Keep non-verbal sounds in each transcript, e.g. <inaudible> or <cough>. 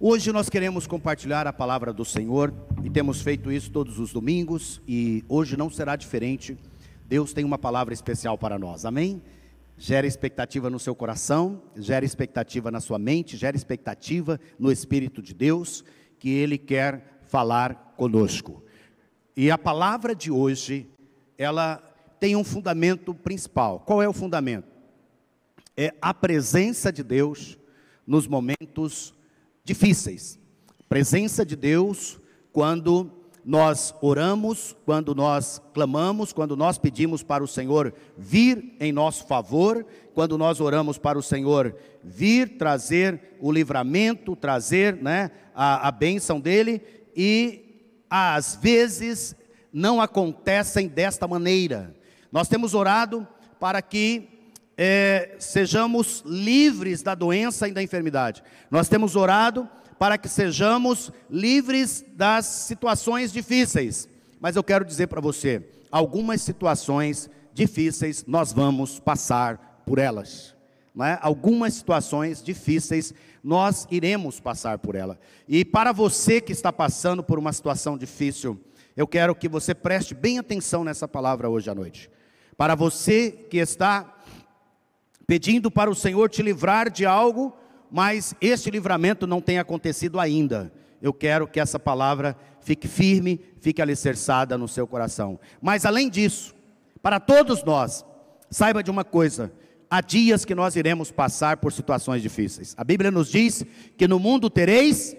Hoje nós queremos compartilhar a palavra do Senhor e temos feito isso todos os domingos e hoje não será diferente. Deus tem uma palavra especial para nós, amém? Gera expectativa no seu coração, gera expectativa na sua mente, gera expectativa no Espírito de Deus que Ele quer falar conosco. E a palavra de hoje, ela tem um fundamento principal. Qual é o fundamento? É a presença de Deus nos momentos difíceis. Presença de Deus quando nós oramos, quando nós clamamos, quando nós pedimos para o Senhor vir em nosso favor, quando nós oramos para o Senhor vir trazer o livramento, trazer né, a, a bênção dele, e às vezes não acontecem desta maneira. Nós temos orado para que é, sejamos livres da doença e da enfermidade. Nós temos orado para que sejamos livres das situações difíceis. Mas eu quero dizer para você, algumas situações difíceis nós vamos passar por elas. É? Algumas situações difíceis nós iremos passar por ela. E para você que está passando por uma situação difícil, eu quero que você preste bem atenção nessa palavra hoje à noite. Para você que está pedindo para o Senhor te livrar de algo, mas este livramento não tem acontecido ainda. Eu quero que essa palavra fique firme, fique alicerçada no seu coração. Mas além disso, para todos nós, saiba de uma coisa: há dias que nós iremos passar por situações difíceis. A Bíblia nos diz que no mundo tereis,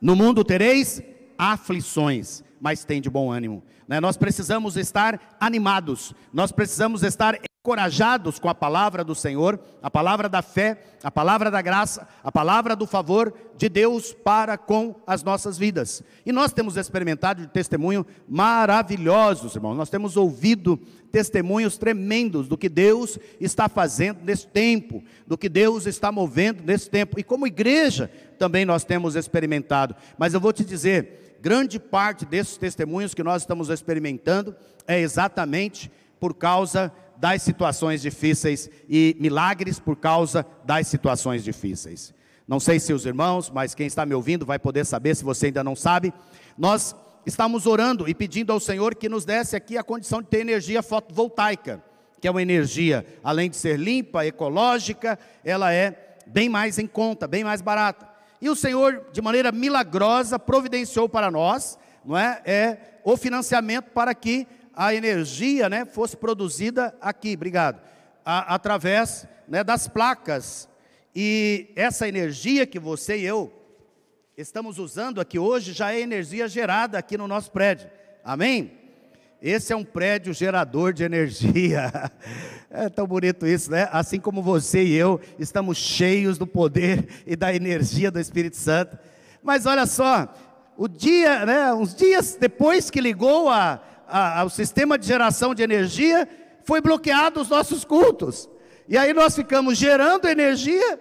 no mundo tereis aflições mas tem de bom ânimo. Né? Nós precisamos estar animados, nós precisamos estar encorajados com a palavra do Senhor, a palavra da fé, a palavra da graça, a palavra do favor de Deus para com as nossas vidas. E nós temos experimentado de testemunho maravilhosos, irmãos. Nós temos ouvido testemunhos tremendos do que Deus está fazendo nesse tempo, do que Deus está movendo nesse tempo. E como igreja também nós temos experimentado. Mas eu vou te dizer, grande parte desses testemunhos que nós estamos experimentando é exatamente por causa das situações difíceis e milagres por causa das situações difíceis. Não sei se os irmãos, mas quem está me ouvindo vai poder saber, se você ainda não sabe. Nós estamos orando e pedindo ao Senhor que nos desse aqui a condição de ter energia fotovoltaica, que é uma energia, além de ser limpa, ecológica, ela é bem mais em conta, bem mais barata. E o Senhor, de maneira milagrosa, providenciou para nós, não é, é o financiamento para que a energia, né, fosse produzida aqui, obrigado, a, através né, das placas. E essa energia que você e eu estamos usando aqui hoje já é energia gerada aqui no nosso prédio. Amém? Esse é um prédio gerador de energia. <laughs> É tão bonito isso, né? Assim como você e eu estamos cheios do poder e da energia do Espírito Santo. Mas olha só, o dia, né, uns dias depois que ligou a, a, ao sistema de geração de energia, foi bloqueado os nossos cultos. E aí nós ficamos gerando energia,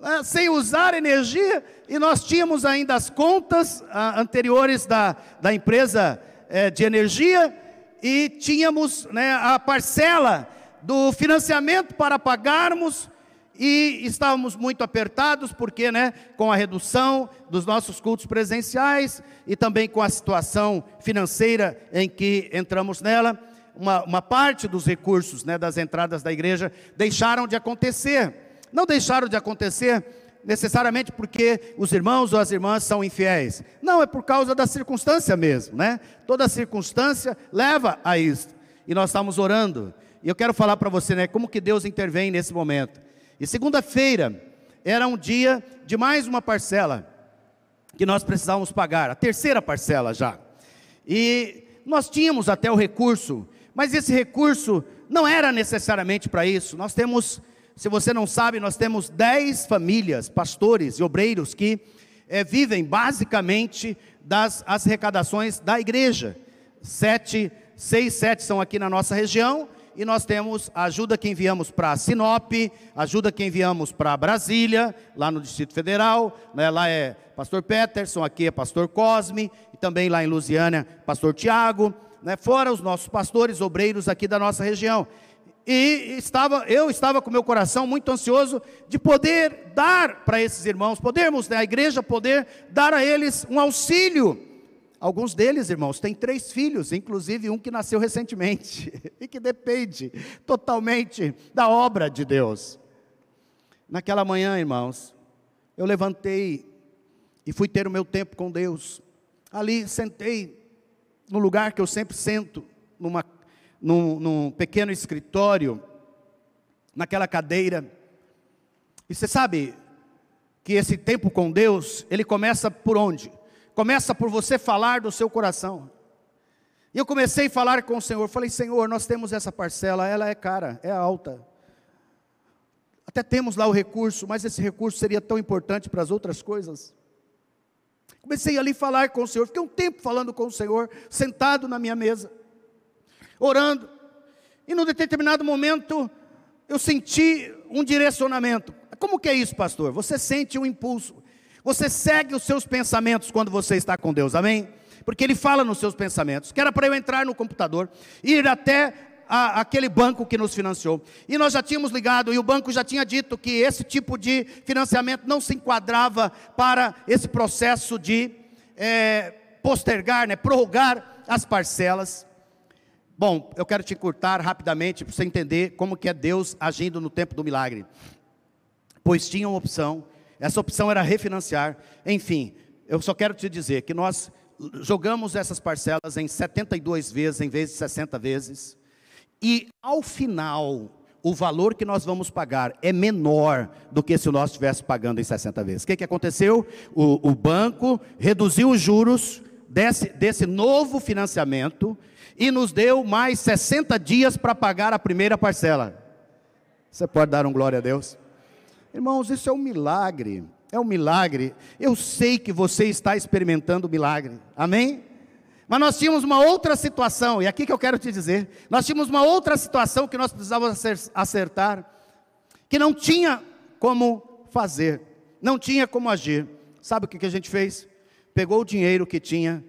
né, sem usar energia, e nós tínhamos ainda as contas anteriores da, da empresa é, de energia e tínhamos né, a parcela do financiamento para pagarmos e estávamos muito apertados porque, né, com a redução dos nossos cultos presenciais e também com a situação financeira em que entramos nela, uma, uma parte dos recursos, né, das entradas da igreja deixaram de acontecer. Não deixaram de acontecer necessariamente porque os irmãos ou as irmãs são infiéis. Não, é por causa da circunstância mesmo, né? Toda circunstância leva a isso. E nós estamos orando. E eu quero falar para você, né, como que Deus intervém nesse momento. E segunda-feira era um dia de mais uma parcela que nós precisávamos pagar, a terceira parcela já. E nós tínhamos até o recurso, mas esse recurso não era necessariamente para isso. Nós temos se você não sabe, nós temos 10 famílias, pastores e obreiros que é, vivem basicamente das arrecadações da igreja. Sete, seis, sete são aqui na nossa região e nós temos a ajuda que enviamos para Sinop, ajuda que enviamos para Brasília, lá no Distrito Federal, né, lá é Pastor Peterson, aqui é Pastor Cosme, e também lá em Lusiânia, Pastor Tiago, né, fora os nossos pastores, obreiros aqui da nossa região. E estava, eu estava com meu coração muito ansioso de poder dar para esses irmãos, podermos, né, a igreja poder dar a eles um auxílio. Alguns deles, irmãos, têm três filhos, inclusive um que nasceu recentemente <laughs> e que depende totalmente da obra de Deus. Naquela manhã, irmãos, eu levantei e fui ter o meu tempo com Deus. Ali sentei no lugar que eu sempre sento, numa num, num pequeno escritório, naquela cadeira. E você sabe que esse tempo com Deus, ele começa por onde? Começa por você falar do seu coração. E eu comecei a falar com o Senhor, falei, Senhor, nós temos essa parcela, ela é cara, é alta. Até temos lá o recurso, mas esse recurso seria tão importante para as outras coisas. Comecei ali a falar com o Senhor, fiquei um tempo falando com o Senhor, sentado na minha mesa orando. E num determinado momento eu senti um direcionamento. Como que é isso, pastor? Você sente um impulso. Você segue os seus pensamentos quando você está com Deus, amém? Porque Ele fala nos seus pensamentos. Que era para eu entrar no computador, ir até a, aquele banco que nos financiou. E nós já tínhamos ligado, e o banco já tinha dito que esse tipo de financiamento não se enquadrava para esse processo de é, postergar, né, prorrogar as parcelas. Bom, eu quero te encurtar rapidamente para você entender como que é Deus agindo no tempo do milagre. Pois tinha uma opção, essa opção era refinanciar. Enfim, eu só quero te dizer que nós jogamos essas parcelas em 72 vezes em vez de 60 vezes. E ao final, o valor que nós vamos pagar é menor do que se nós estivéssemos pagando em 60 vezes. O que, que aconteceu? O, o banco reduziu os juros desse, desse novo financiamento e nos deu mais 60 dias para pagar a primeira parcela. Você pode dar um glória a Deus? Irmãos, isso é um milagre. É um milagre. Eu sei que você está experimentando o milagre. Amém? Mas nós tínhamos uma outra situação, e aqui que eu quero te dizer: nós tínhamos uma outra situação que nós precisávamos acertar, que não tinha como fazer, não tinha como agir. Sabe o que a gente fez? Pegou o dinheiro que tinha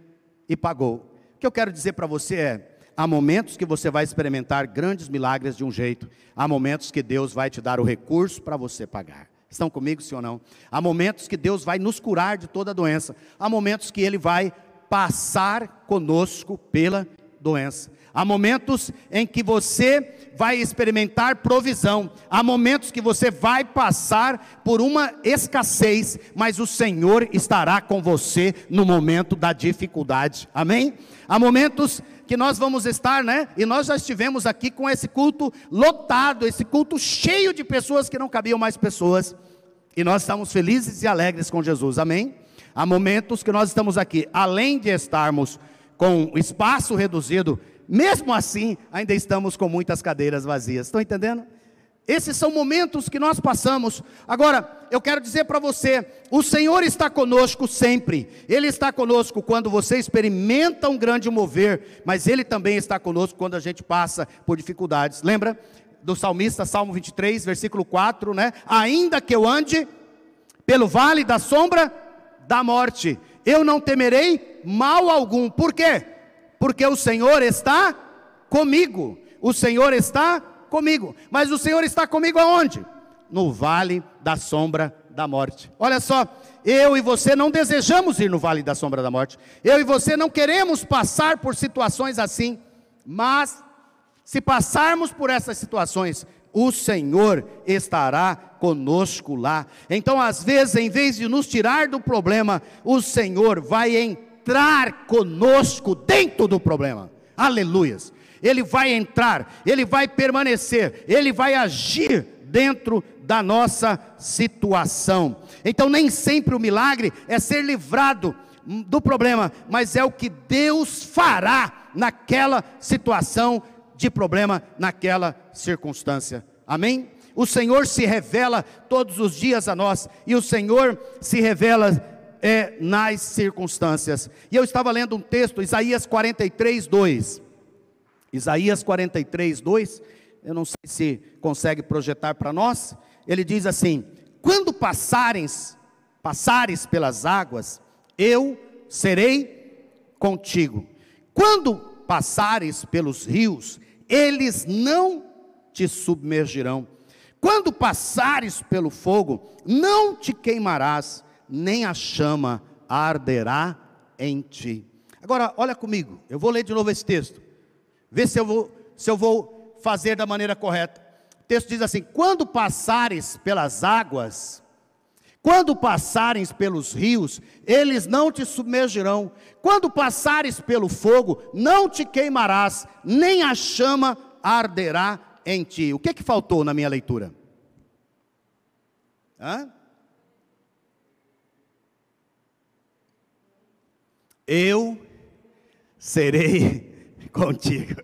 e pagou. O que eu quero dizer para você é: há momentos que você vai experimentar grandes milagres de um jeito, há momentos que Deus vai te dar o recurso para você pagar. Estão comigo, sim ou não? Há momentos que Deus vai nos curar de toda doença, há momentos que Ele vai passar conosco pela doença. Há momentos em que você vai experimentar provisão, há momentos que você vai passar por uma escassez, mas o Senhor estará com você no momento da dificuldade. Amém? Há momentos que nós vamos estar, né? E nós já estivemos aqui com esse culto lotado, esse culto cheio de pessoas que não cabiam mais pessoas. E nós estamos felizes e alegres com Jesus. Amém? Há momentos que nós estamos aqui, além de estarmos com espaço reduzido, mesmo assim, ainda estamos com muitas cadeiras vazias. Estão entendendo? Esses são momentos que nós passamos. Agora, eu quero dizer para você: o Senhor está conosco sempre. Ele está conosco quando você experimenta um grande mover, mas Ele também está conosco quando a gente passa por dificuldades. Lembra do salmista, Salmo 23, versículo 4, né? Ainda que eu ande pelo vale da sombra da morte, eu não temerei mal algum. Por quê? porque o Senhor está comigo. O Senhor está comigo. Mas o Senhor está comigo aonde? No vale da sombra da morte. Olha só, eu e você não desejamos ir no vale da sombra da morte. Eu e você não queremos passar por situações assim, mas se passarmos por essas situações, o Senhor estará conosco lá. Então, às vezes, em vez de nos tirar do problema, o Senhor vai entrar entrar conosco dentro do problema. Aleluias. Ele vai entrar, ele vai permanecer, ele vai agir dentro da nossa situação. Então, nem sempre o milagre é ser livrado do problema, mas é o que Deus fará naquela situação de problema, naquela circunstância. Amém? O Senhor se revela todos os dias a nós, e o Senhor se revela é nas circunstâncias. E eu estava lendo um texto, Isaías 43, 2. Isaías 43, 2. Eu não sei se consegue projetar para nós. Ele diz assim: Quando passares, passares pelas águas, eu serei contigo. Quando passares pelos rios, eles não te submergirão. Quando passares pelo fogo, não te queimarás, nem a chama arderá em ti. Agora, olha comigo, eu vou ler de novo esse texto, ver se eu vou, se eu vou fazer da maneira correta. O texto diz assim: Quando passares pelas águas, quando passares pelos rios, eles não te submergirão. Quando passares pelo fogo, não te queimarás, nem a chama arderá em ti. O que, que faltou na minha leitura? Hã? Eu serei <laughs> contigo.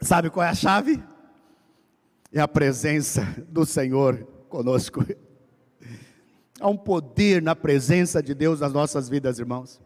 Sabe qual é a chave? É a presença do Senhor conosco. Há um poder na presença de Deus nas nossas vidas, irmãos.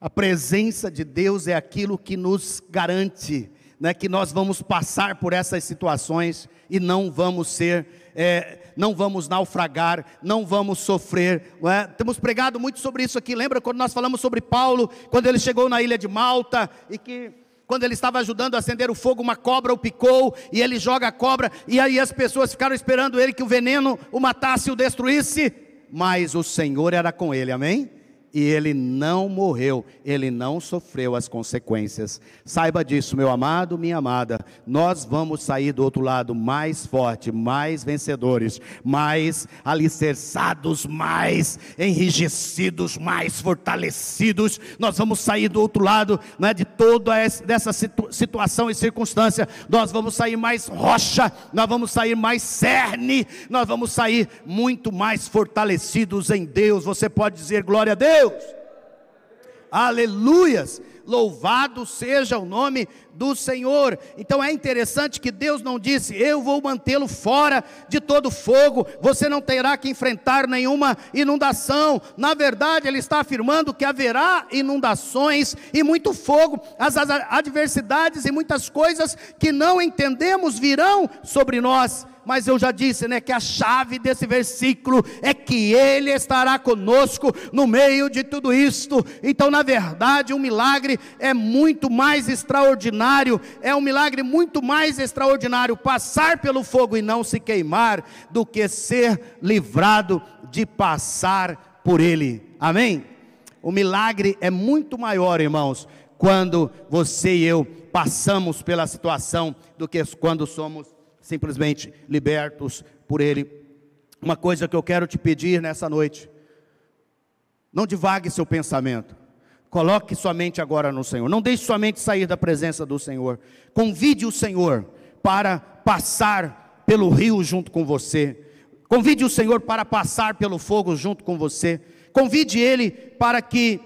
A presença de Deus é aquilo que nos garante né, que nós vamos passar por essas situações e não vamos ser, é, não vamos naufragar, não vamos sofrer. Não é? Temos pregado muito sobre isso aqui. Lembra quando nós falamos sobre Paulo, quando ele chegou na ilha de Malta e que quando ele estava ajudando a acender o fogo, uma cobra o picou e ele joga a cobra, e aí as pessoas ficaram esperando ele que o veneno o matasse o destruísse, mas o Senhor era com ele, amém? E ele não morreu, ele não sofreu as consequências. Saiba disso, meu amado, minha amada, nós vamos sair do outro lado mais forte, mais vencedores, mais alicerçados, mais enrijecidos, mais fortalecidos. Nós vamos sair do outro lado né, de toda essa, situ, situação e circunstância. Nós vamos sair mais rocha, nós vamos sair mais cerne, nós vamos sair muito mais fortalecidos em Deus. Você pode dizer glória a Deus. Deus. Aleluias! Louvado seja o nome do Senhor. Então é interessante que Deus não disse: Eu vou mantê-lo fora de todo fogo, você não terá que enfrentar nenhuma inundação. Na verdade, Ele está afirmando que haverá inundações e muito fogo, as adversidades e muitas coisas que não entendemos virão sobre nós mas eu já disse, né, que a chave desse versículo é que ele estará conosco no meio de tudo isto. Então, na verdade, um milagre é muito mais extraordinário, é um milagre muito mais extraordinário passar pelo fogo e não se queimar do que ser livrado de passar por ele. Amém? O milagre é muito maior, irmãos, quando você e eu passamos pela situação do que quando somos simplesmente libertos por Ele. Uma coisa que eu quero te pedir nessa noite: não divague seu pensamento, coloque sua mente agora no Senhor, não deixe sua mente sair da presença do Senhor, convide o Senhor para passar pelo rio junto com você, convide o Senhor para passar pelo fogo junto com você, convide Ele para que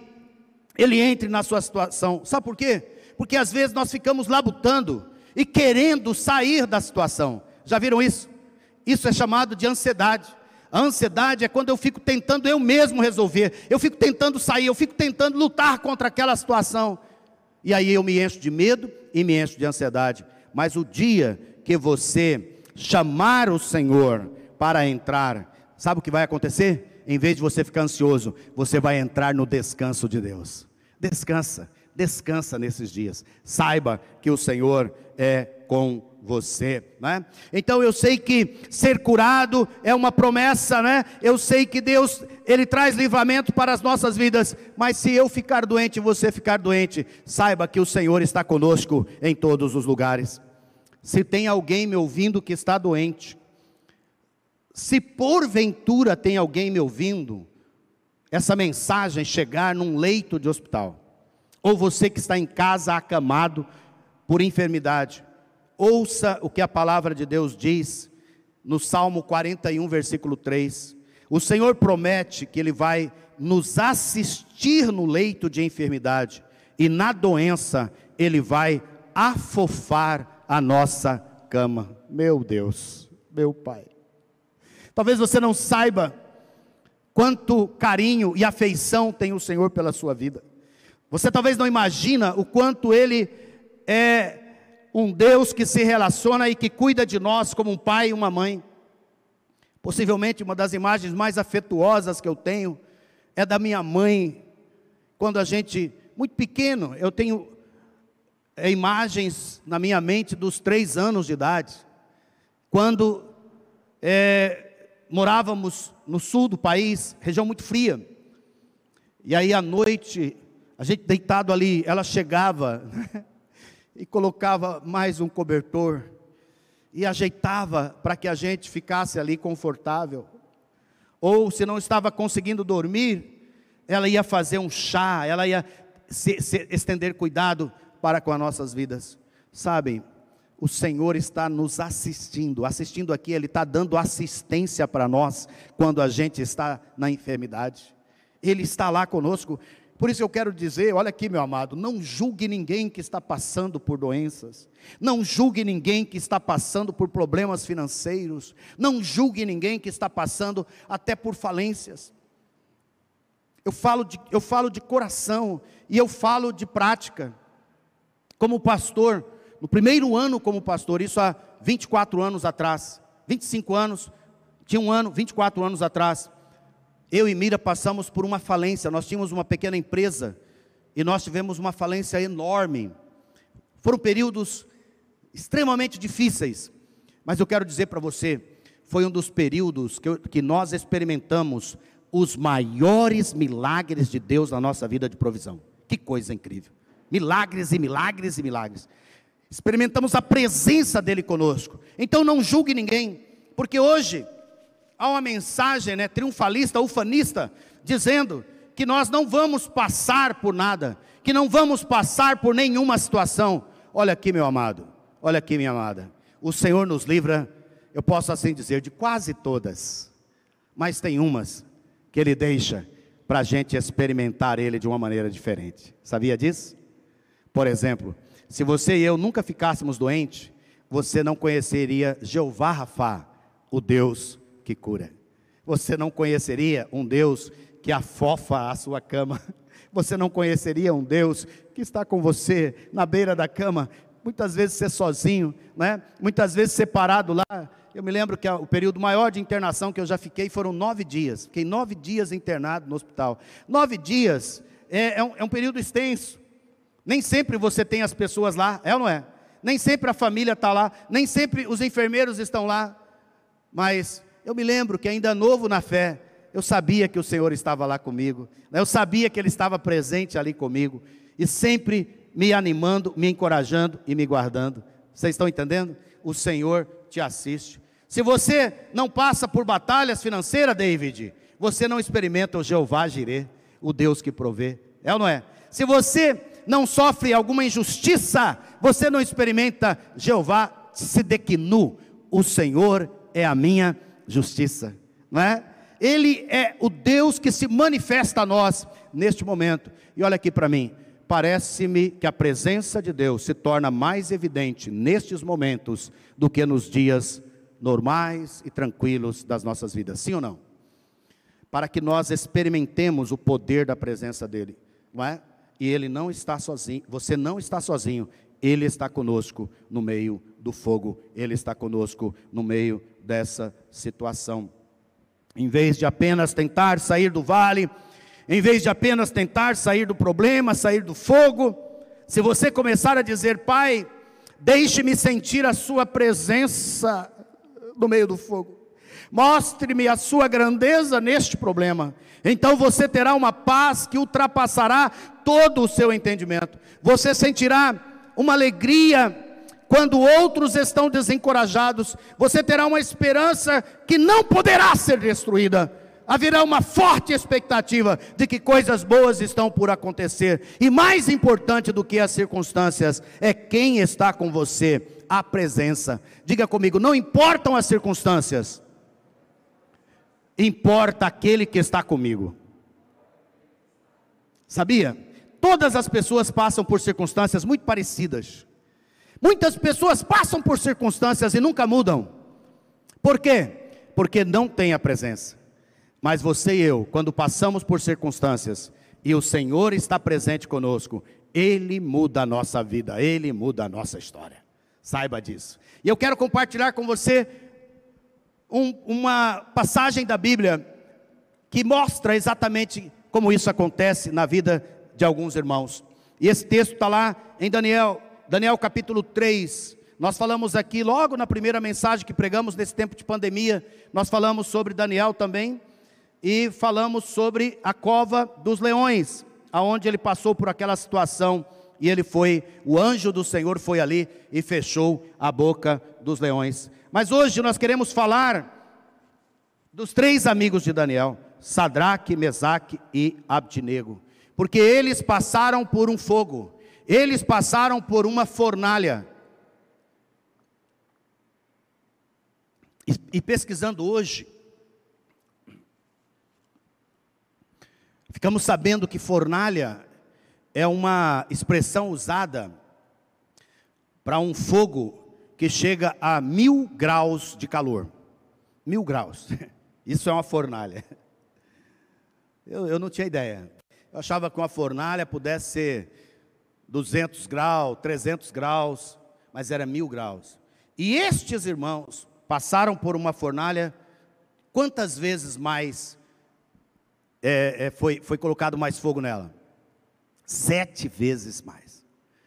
Ele entre na sua situação, sabe por quê? Porque às vezes nós ficamos labutando, e querendo sair da situação. Já viram isso? Isso é chamado de ansiedade. A ansiedade é quando eu fico tentando eu mesmo resolver, eu fico tentando sair, eu fico tentando lutar contra aquela situação. E aí eu me encho de medo e me encho de ansiedade. Mas o dia que você chamar o Senhor para entrar, sabe o que vai acontecer? Em vez de você ficar ansioso, você vai entrar no descanso de Deus. Descansa, descansa nesses dias. Saiba que o Senhor é com você, né? Então eu sei que ser curado é uma promessa, né? Eu sei que Deus ele traz livramento para as nossas vidas, mas se eu ficar doente e você ficar doente, saiba que o Senhor está conosco em todos os lugares. Se tem alguém me ouvindo que está doente, se porventura tem alguém me ouvindo, essa mensagem chegar num leito de hospital, ou você que está em casa acamado, por enfermidade. Ouça o que a palavra de Deus diz no Salmo 41, versículo 3. O Senhor promete que Ele vai nos assistir no leito de enfermidade e na doença Ele vai afofar a nossa cama. Meu Deus, meu Pai. Talvez você não saiba quanto carinho e afeição tem o Senhor pela sua vida. Você talvez não imagina o quanto Ele é um Deus que se relaciona e que cuida de nós como um pai e uma mãe. Possivelmente uma das imagens mais afetuosas que eu tenho é da minha mãe, quando a gente, muito pequeno, eu tenho é, imagens na minha mente dos três anos de idade, quando é, morávamos no sul do país, região muito fria. E aí à noite, a gente deitado ali, ela chegava <laughs> e colocava mais um cobertor e ajeitava para que a gente ficasse ali confortável. Ou se não estava conseguindo dormir, ela ia fazer um chá, ela ia se, se estender cuidado para com as nossas vidas. Sabem, o Senhor está nos assistindo, assistindo aqui, Ele está dando assistência para nós quando a gente está na enfermidade. Ele está lá conosco. Por isso eu quero dizer, olha aqui, meu amado, não julgue ninguém que está passando por doenças, não julgue ninguém que está passando por problemas financeiros, não julgue ninguém que está passando até por falências. Eu falo de, eu falo de coração e eu falo de prática. Como pastor, no primeiro ano como pastor, isso há 24 anos atrás, 25 anos, tinha um ano, 24 anos atrás, eu e Mira passamos por uma falência. Nós tínhamos uma pequena empresa e nós tivemos uma falência enorme. Foram períodos extremamente difíceis, mas eu quero dizer para você, foi um dos períodos que, eu, que nós experimentamos os maiores milagres de Deus na nossa vida de provisão. Que coisa incrível! Milagres e milagres e milagres. Experimentamos a presença dele conosco. Então não julgue ninguém, porque hoje há uma mensagem né, triunfalista, ufanista, dizendo que nós não vamos passar por nada, que não vamos passar por nenhuma situação. Olha aqui, meu amado, olha aqui, minha amada. O Senhor nos livra, eu posso assim dizer, de quase todas, mas tem umas que Ele deixa para a gente experimentar Ele de uma maneira diferente. Sabia disso? Por exemplo, se você e eu nunca ficássemos doentes, você não conheceria Jeová Rafá, o Deus que cura. Você não conheceria um Deus que afofa a sua cama. <laughs> Você não conheceria um Deus que está com você na beira da cama, muitas vezes você sozinho, né? muitas vezes separado lá. Eu me lembro que o período maior de internação que eu já fiquei foram nove dias. Fiquei nove dias internado no hospital. Nove dias é, é, um, é um período extenso. Nem sempre você tem as pessoas lá, é ou não é? Nem sempre a família está lá, nem sempre os enfermeiros estão lá. Mas eu me lembro que ainda novo na fé, eu sabia que o Senhor estava lá comigo, né? eu sabia que Ele estava presente ali comigo, e sempre me animando, me encorajando e me guardando. Vocês estão entendendo? O Senhor te assiste. Se você não passa por batalhas financeiras, David, você não experimenta o Jeová Jireh, o Deus que provê. É ou não é? Se você não sofre alguma injustiça, você não experimenta Jeová Sidequinu, o Senhor é a minha não é? Ele é o Deus que se manifesta a nós neste momento. E olha aqui para mim, parece-me que a presença de Deus se torna mais evidente nestes momentos do que nos dias normais e tranquilos das nossas vidas. Sim ou não? Para que nós experimentemos o poder da presença dele, não é? E ele não está sozinho, você não está sozinho, ele está conosco no meio do fogo, Ele está conosco no meio dessa situação. Em vez de apenas tentar sair do vale, em vez de apenas tentar sair do problema, sair do fogo, se você começar a dizer, Pai, deixe-me sentir a Sua presença no meio do fogo, mostre-me a Sua grandeza neste problema, então você terá uma paz que ultrapassará todo o seu entendimento, você sentirá uma alegria quando outros estão desencorajados, você terá uma esperança que não poderá ser destruída. Haverá uma forte expectativa de que coisas boas estão por acontecer. E mais importante do que as circunstâncias é quem está com você, a presença. Diga comigo, não importam as circunstâncias, importa aquele que está comigo. Sabia? Todas as pessoas passam por circunstâncias muito parecidas. Muitas pessoas passam por circunstâncias e nunca mudam. Por quê? Porque não tem a presença. Mas você e eu, quando passamos por circunstâncias e o Senhor está presente conosco, Ele muda a nossa vida, Ele muda a nossa história. Saiba disso. E eu quero compartilhar com você um, uma passagem da Bíblia que mostra exatamente como isso acontece na vida de alguns irmãos. E esse texto está lá em Daniel Daniel capítulo 3. Nós falamos aqui, logo na primeira mensagem que pregamos nesse tempo de pandemia, nós falamos sobre Daniel também, e falamos sobre a cova dos leões, aonde ele passou por aquela situação e ele foi, o anjo do Senhor foi ali e fechou a boca dos leões. Mas hoje nós queremos falar dos três amigos de Daniel, Sadraque, Mesaque e Abdinego, porque eles passaram por um fogo, eles passaram por uma fornalha. E, e pesquisando hoje, ficamos sabendo que fornalha é uma expressão usada para um fogo que chega a mil graus de calor. Mil graus. <laughs> Isso é uma fornalha. <laughs> Eu, eu não tinha ideia. Eu achava que uma fornalha pudesse ser 200 graus, 300 graus, mas era mil graus. E estes irmãos passaram por uma fornalha, quantas vezes mais é, é, foi, foi colocado mais fogo nela? sete vezes mais.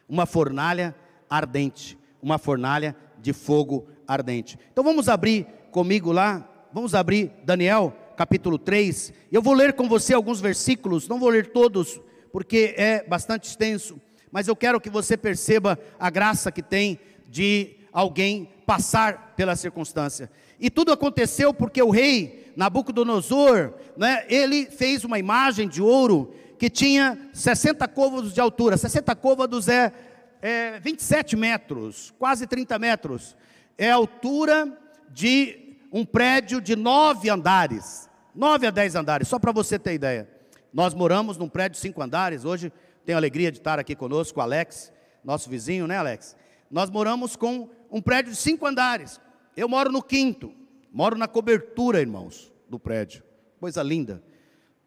Uma fornalha ardente, uma fornalha de fogo ardente. Então vamos abrir comigo lá, vamos abrir Daniel capítulo 3. Eu vou ler com você alguns versículos, não vou ler todos, porque é bastante extenso, mas eu quero que você perceba a graça que tem de alguém passar pela circunstância. E tudo aconteceu porque o rei Nabucodonosor, né, ele fez uma imagem de ouro que tinha 60 côvados de altura. 60 côvados é, é 27 metros, quase 30 metros. É a altura de um prédio de nove andares. Nove a dez andares, só para você ter ideia. Nós moramos num prédio de cinco andares. Hoje tenho a alegria de estar aqui conosco, o Alex, nosso vizinho, né, Alex? Nós moramos com um prédio de cinco andares. Eu moro no quinto, moro na cobertura, irmãos, do prédio. Coisa linda.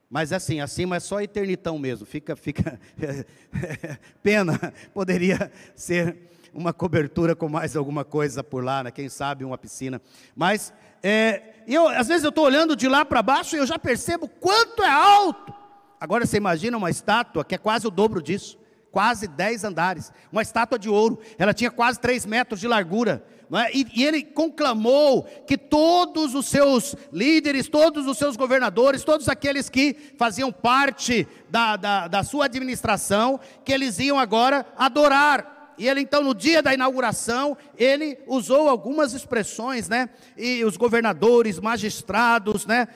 Mas assim, acima é só eternitão mesmo. Fica, fica <laughs> pena. Poderia ser uma cobertura com mais alguma coisa por lá, né? quem sabe uma piscina. Mas é, eu, às vezes eu estou olhando de lá para baixo e eu já percebo quanto é alto. Agora você imagina uma estátua que é quase o dobro disso, quase 10 andares, uma estátua de ouro. Ela tinha quase 3 metros de largura é? e, e ele conclamou que todos os seus líderes, todos os seus governadores, todos aqueles que faziam parte da, da, da sua administração, que eles iam agora adorar. E ele então, no dia da inauguração, ele usou algumas expressões, né? E os governadores, magistrados, né?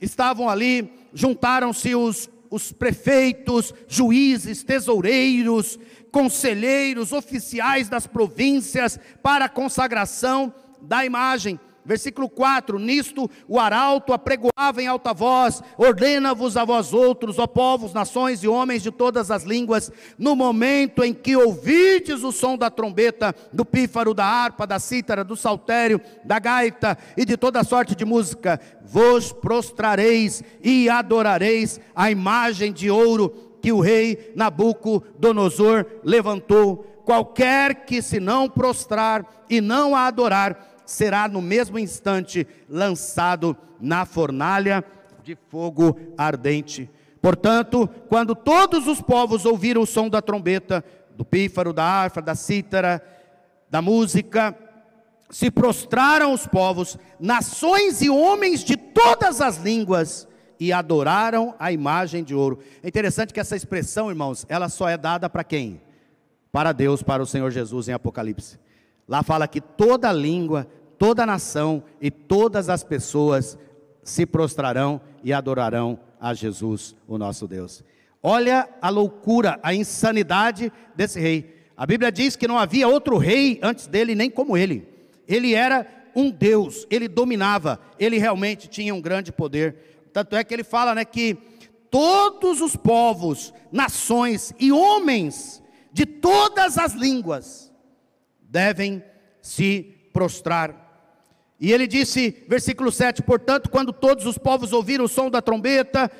Estavam ali, juntaram-se os, os prefeitos, juízes, tesoureiros, conselheiros, oficiais das províncias, para a consagração da imagem. Versículo 4: Nisto o arauto apregoava em alta voz: Ordena-vos a vós outros, ó povos, nações e homens de todas as línguas, no momento em que ouvides o som da trombeta, do pífaro, da harpa, da cítara, do saltério, da gaita e de toda sorte de música, vos prostrareis e adorareis a imagem de ouro que o rei Nabucodonosor levantou. Qualquer que se não prostrar e não a adorar, será no mesmo instante lançado na fornalha de fogo ardente. Portanto, quando todos os povos ouviram o som da trombeta, do pífaro, da harfa, da cítara, da música, se prostraram os povos, nações e homens de todas as línguas, e adoraram a imagem de ouro. É interessante que essa expressão, irmãos, ela só é dada para quem? Para Deus, para o Senhor Jesus em Apocalipse. Lá fala que toda língua, toda nação e todas as pessoas se prostrarão e adorarão a Jesus, o nosso Deus. Olha a loucura, a insanidade desse rei. A Bíblia diz que não havia outro rei antes dele, nem como ele. Ele era um Deus, ele dominava, ele realmente tinha um grande poder. Tanto é que ele fala né, que todos os povos, nações e homens de todas as línguas devem se prostrar. E ele disse, versículo 7: Portanto, quando todos os povos ouviram o som da trombeta,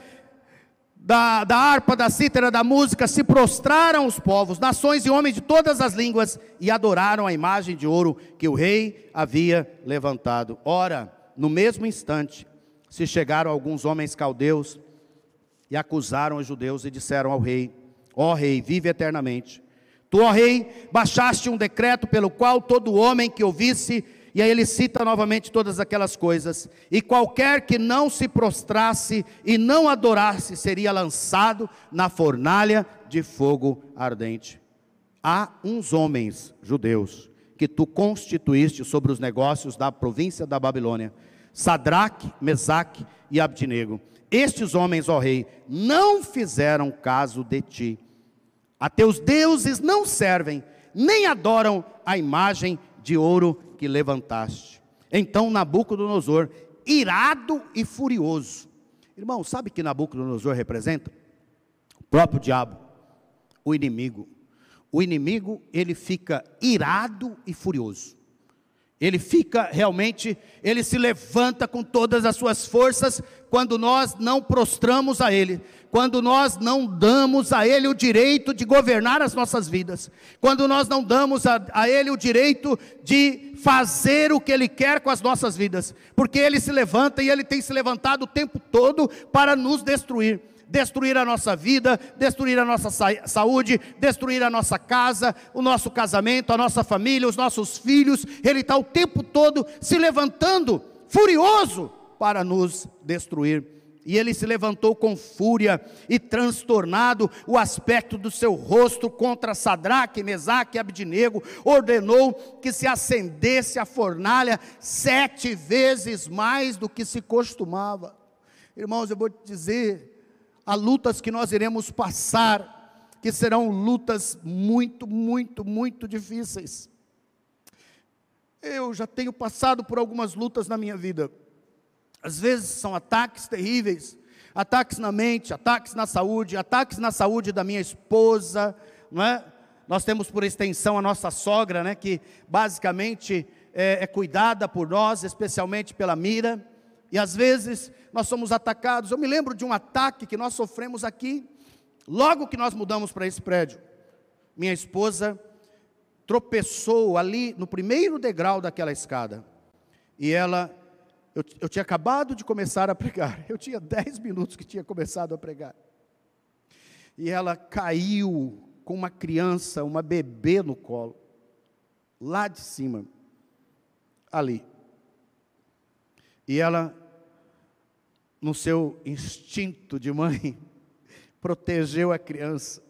da, da harpa, da cítara, da música, se prostraram os povos, nações e homens de todas as línguas, e adoraram a imagem de ouro que o rei havia levantado. Ora, no mesmo instante, se chegaram alguns homens caldeus e acusaram os judeus e disseram ao rei: Ó rei, vive eternamente. Tu, ó rei, baixaste um decreto pelo qual todo homem que ouvisse, e aí ele cita novamente todas aquelas coisas, e qualquer que não se prostrasse e não adorasse seria lançado na fornalha de fogo ardente. Há uns homens judeus que tu constituíste sobre os negócios da província da Babilônia, Sadraque, Mesaque e Abdinego. Estes homens, ó rei, não fizeram caso de ti a teus deuses não servem, nem adoram a imagem de ouro que levantaste. Então Nabucodonosor, irado e furioso. Irmão, sabe que Nabucodonosor representa? O próprio diabo, o inimigo. O inimigo, ele fica irado e furioso. Ele fica realmente, ele se levanta com todas as suas forças quando nós não prostramos a ele, quando nós não damos a ele o direito de governar as nossas vidas, quando nós não damos a, a ele o direito de fazer o que ele quer com as nossas vidas, porque ele se levanta e ele tem se levantado o tempo todo para nos destruir destruir a nossa vida, destruir a nossa saúde, destruir a nossa casa, o nosso casamento, a nossa família, os nossos filhos. Ele está o tempo todo se levantando, furioso, para nos destruir. E ele se levantou com fúria e transtornado o aspecto do seu rosto contra Sadraque, Mesaque e Abdinego, ordenou que se acendesse a fornalha sete vezes mais do que se costumava. Irmãos, eu vou te dizer, há lutas que nós iremos passar, que serão lutas muito, muito, muito difíceis. Eu já tenho passado por algumas lutas na minha vida. Às vezes são ataques terríveis, ataques na mente, ataques na saúde, ataques na saúde da minha esposa, não é? Nós temos por extensão a nossa sogra, né, que basicamente é, é cuidada por nós, especialmente pela Mira. E às vezes nós somos atacados. Eu me lembro de um ataque que nós sofremos aqui, logo que nós mudamos para esse prédio. Minha esposa tropeçou ali no primeiro degrau daquela escada. E ela, eu, eu tinha acabado de começar a pregar, <laughs> eu tinha dez minutos que tinha começado a pregar. E ela caiu com uma criança, uma bebê no colo, lá de cima, ali. E ela, no seu instinto de mãe, <laughs> protegeu a criança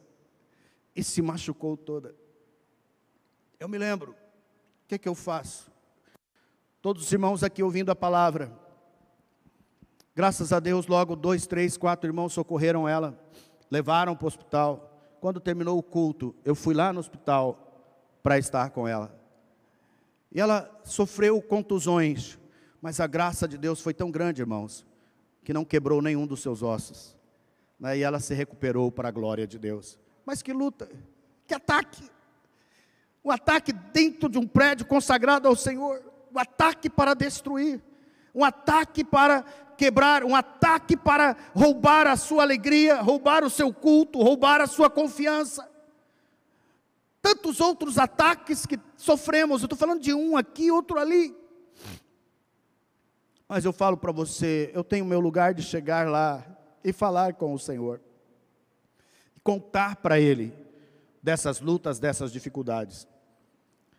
e se machucou toda. Eu me lembro, o que, é que eu faço? Todos os irmãos aqui ouvindo a palavra. Graças a Deus, logo dois, três, quatro irmãos socorreram ela, levaram para o hospital. Quando terminou o culto, eu fui lá no hospital para estar com ela. E ela sofreu contusões, mas a graça de Deus foi tão grande, irmãos, que não quebrou nenhum dos seus ossos. Né? E ela se recuperou para a glória de Deus. Mas que luta, que ataque! Um ataque dentro de um prédio consagrado ao Senhor, um ataque para destruir, um ataque para quebrar, um ataque para roubar a sua alegria, roubar o seu culto, roubar a sua confiança. Tantos outros ataques que sofremos, eu estou falando de um aqui, outro ali. Mas eu falo para você, eu tenho meu lugar de chegar lá e falar com o Senhor. Contar para Ele dessas lutas, dessas dificuldades.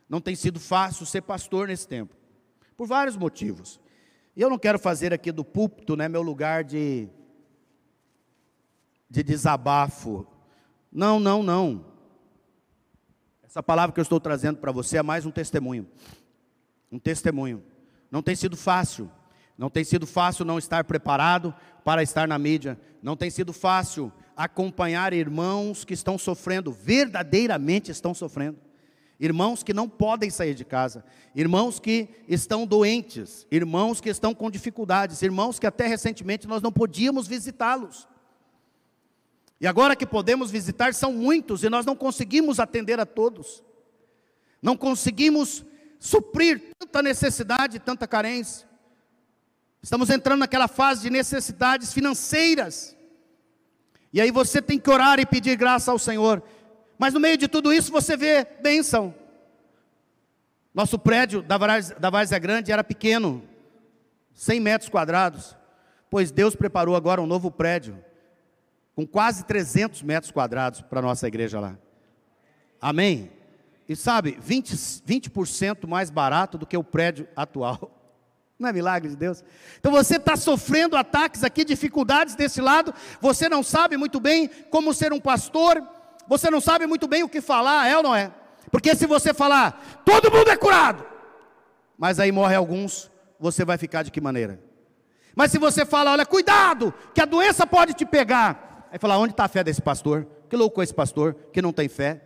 Não tem sido fácil ser pastor nesse tempo, por vários motivos. E eu não quero fazer aqui do púlpito, né, meu lugar de, de desabafo. Não, não, não. Essa palavra que eu estou trazendo para você é mais um testemunho. Um testemunho. Não tem sido fácil. Não tem sido fácil não estar preparado para estar na mídia. Não tem sido fácil acompanhar irmãos que estão sofrendo, verdadeiramente estão sofrendo. Irmãos que não podem sair de casa, irmãos que estão doentes, irmãos que estão com dificuldades, irmãos que até recentemente nós não podíamos visitá-los. E agora que podemos visitar, são muitos e nós não conseguimos atender a todos. Não conseguimos suprir tanta necessidade, tanta carência. Estamos entrando naquela fase de necessidades financeiras. E aí você tem que orar e pedir graça ao Senhor. Mas no meio de tudo isso você vê bênção. Nosso prédio da Várzea Grande era pequeno, 100 metros quadrados. Pois Deus preparou agora um novo prédio, com quase 300 metros quadrados para a nossa igreja lá. Amém? E sabe, 20%, 20 mais barato do que o prédio atual. <laughs> Não é milagre de Deus? Então você está sofrendo ataques aqui, dificuldades desse lado, você não sabe muito bem como ser um pastor, você não sabe muito bem o que falar, é ou não é? Porque se você falar, todo mundo é curado, mas aí morre alguns, você vai ficar de que maneira? Mas se você fala, olha, cuidado, que a doença pode te pegar, aí fala, onde está a fé desse pastor? Que louco é esse pastor que não tem fé?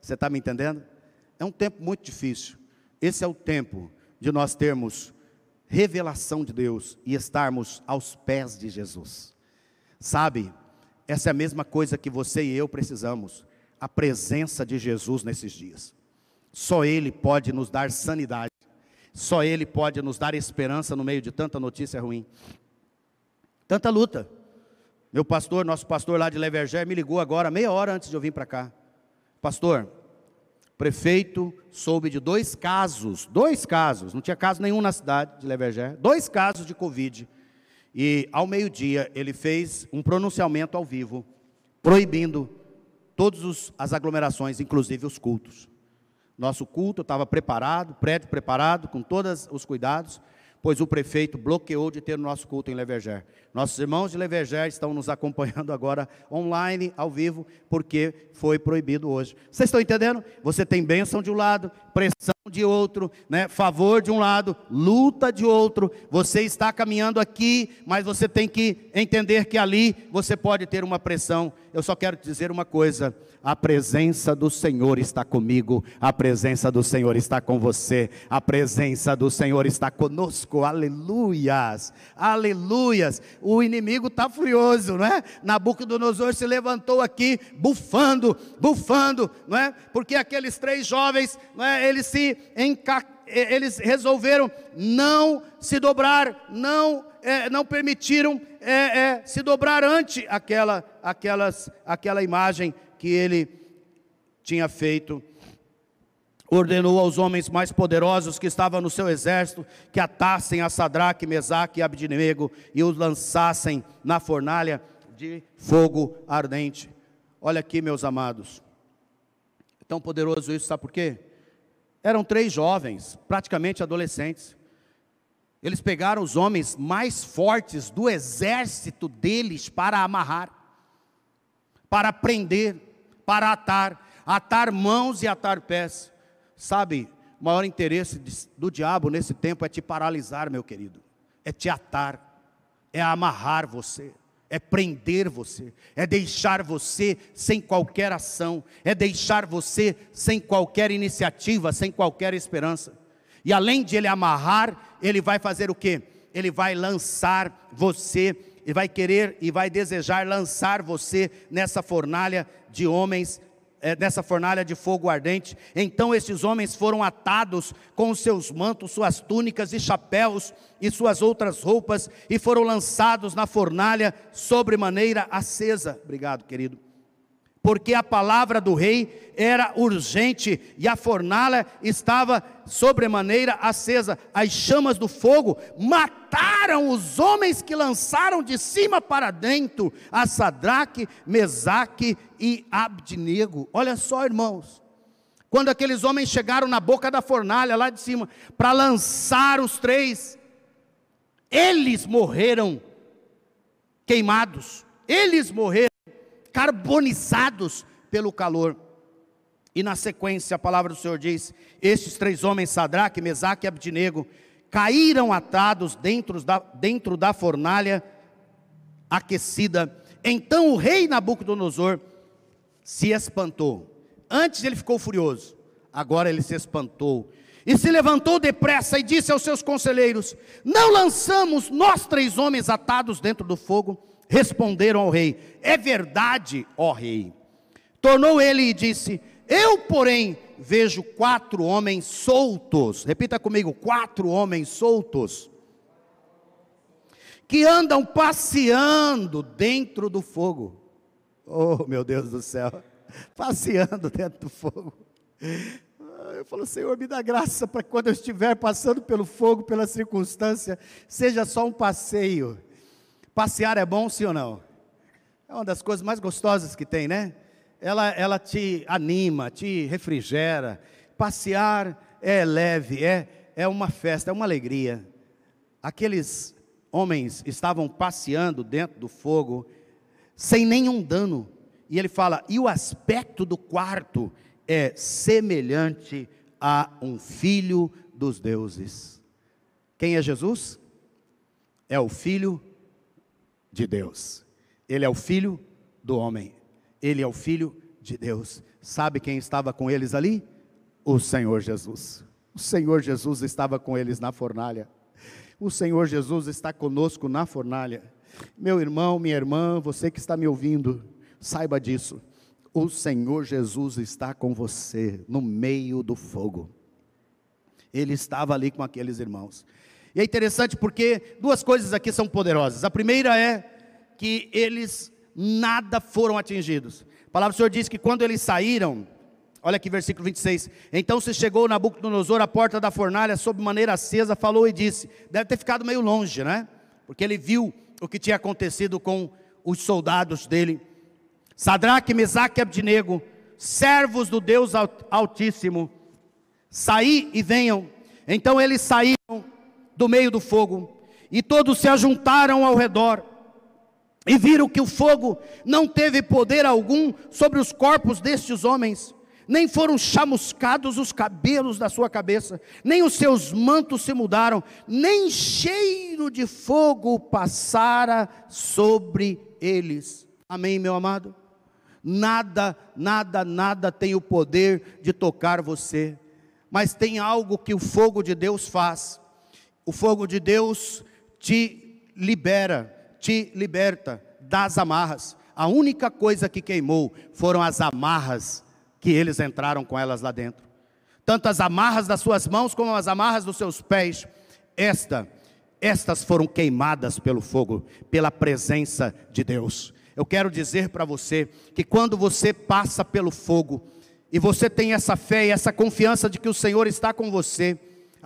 Você está me entendendo? É um tempo muito difícil. Esse é o tempo de nós termos revelação de Deus e estarmos aos pés de Jesus. Sabe, essa é a mesma coisa que você e eu precisamos, a presença de Jesus nesses dias. Só Ele pode nos dar sanidade, só Ele pode nos dar esperança no meio de tanta notícia ruim, tanta luta. Meu pastor, nosso pastor lá de Leverger, me ligou agora, meia hora antes de eu vir para cá. Pastor, prefeito soube de dois casos, dois casos, não tinha caso nenhum na cidade de Leverger, dois casos de Covid. E ao meio-dia ele fez um pronunciamento ao vivo, proibindo todas as aglomerações, inclusive os cultos. Nosso culto estava preparado, prédio preparado, com todos os cuidados, pois o prefeito bloqueou de ter o nosso culto em Leverger. Nossos irmãos de Leverger estão nos acompanhando agora online, ao vivo, porque foi proibido hoje. Vocês estão entendendo? Você tem bênção de um lado, pressão de outro, né? favor de um lado, luta de outro. Você está caminhando aqui, mas você tem que entender que ali você pode ter uma pressão. Eu só quero te dizer uma coisa: a presença do Senhor está comigo, a presença do Senhor está com você, a presença do Senhor está conosco, aleluias, aleluias. O inimigo está furioso, não é? Nabucodonosor se levantou aqui, bufando, bufando, não é? Porque aqueles três jovens, não é? Eles se eles resolveram não se dobrar, não, é, não permitiram é, é, se dobrar ante aquela, aquelas, aquela imagem que ele tinha feito. Ordenou aos homens mais poderosos que estavam no seu exército que atassem a Sadraque, Mesaque e Abednego e os lançassem na fornalha de fogo ardente. Olha aqui, meus amados. É tão poderoso isso, sabe por quê? Eram três jovens, praticamente adolescentes. Eles pegaram os homens mais fortes do exército deles para amarrar, para prender, para atar, atar mãos e atar pés. Sabe, o maior interesse do diabo nesse tempo é te paralisar, meu querido, é te atar, é amarrar você, é prender você, é deixar você sem qualquer ação, é deixar você sem qualquer iniciativa, sem qualquer esperança. E além de ele amarrar, ele vai fazer o que? Ele vai lançar você e vai querer e vai desejar lançar você nessa fornalha de homens, nessa fornalha de fogo ardente. Então esses homens foram atados com os seus mantos, suas túnicas e chapéus e suas outras roupas e foram lançados na fornalha sobremaneira acesa. Obrigado, querido porque a palavra do rei era urgente e a fornalha estava sobremaneira acesa. As chamas do fogo mataram os homens que lançaram de cima para dentro a Sadraque, Mesaque e Abdinego. Olha só, irmãos. Quando aqueles homens chegaram na boca da fornalha lá de cima para lançar os três, eles morreram queimados. Eles morreram carbonizados pelo calor. E na sequência a palavra do Senhor diz: Estes três homens, Sadraque, Mesaque e Abdinego, caíram atados dentro da, dentro da fornalha aquecida. Então o rei Nabucodonosor se espantou. Antes ele ficou furioso, agora ele se espantou. E se levantou depressa e disse aos seus conselheiros: Não lançamos nós três homens atados dentro do fogo? Responderam ao rei: É verdade, ó rei. Tornou ele e disse: Eu, porém, vejo quatro homens soltos. Repita comigo: quatro homens soltos. Que andam passeando dentro do fogo. Oh, meu Deus do céu. Passeando dentro do fogo. Eu falo, Senhor, me dá graça para quando eu estiver passando pelo fogo, pela circunstância, seja só um passeio Passear é bom, sim ou não? É uma das coisas mais gostosas que tem, né? ela, ela te anima, te refrigera. Passear é leve, é, é uma festa, é uma alegria. Aqueles homens estavam passeando dentro do fogo, sem nenhum dano. E ele fala: e o aspecto do quarto é semelhante a um filho dos deuses. Quem é Jesus? É o filho de Deus. Ele é o filho do homem. Ele é o filho de Deus. Sabe quem estava com eles ali? O Senhor Jesus. O Senhor Jesus estava com eles na fornalha. O Senhor Jesus está conosco na fornalha. Meu irmão, minha irmã, você que está me ouvindo, saiba disso. O Senhor Jesus está com você no meio do fogo. Ele estava ali com aqueles irmãos. E é interessante porque duas coisas aqui são poderosas. A primeira é que eles nada foram atingidos. A palavra do Senhor diz que quando eles saíram, olha aqui versículo 26. Então se chegou Nabucodonosor à porta da fornalha, sob maneira acesa, falou e disse: Deve ter ficado meio longe, né? Porque ele viu o que tinha acontecido com os soldados dele. Sadraque, Mesaque e Abdinego, servos do Deus Altíssimo, saí e venham. Então eles saíram do meio do fogo, e todos se ajuntaram ao redor e viram que o fogo não teve poder algum sobre os corpos destes homens, nem foram chamuscados os cabelos da sua cabeça, nem os seus mantos se mudaram, nem cheiro de fogo passara sobre eles. Amém, meu amado? Nada, nada, nada tem o poder de tocar você, mas tem algo que o fogo de Deus faz. O fogo de Deus te libera te liberta das amarras. A única coisa que queimou foram as amarras que eles entraram com elas lá dentro. Tanto as amarras das suas mãos como as amarras dos seus pés. Esta, estas foram queimadas pelo fogo, pela presença de Deus. Eu quero dizer para você que quando você passa pelo fogo e você tem essa fé e essa confiança de que o Senhor está com você,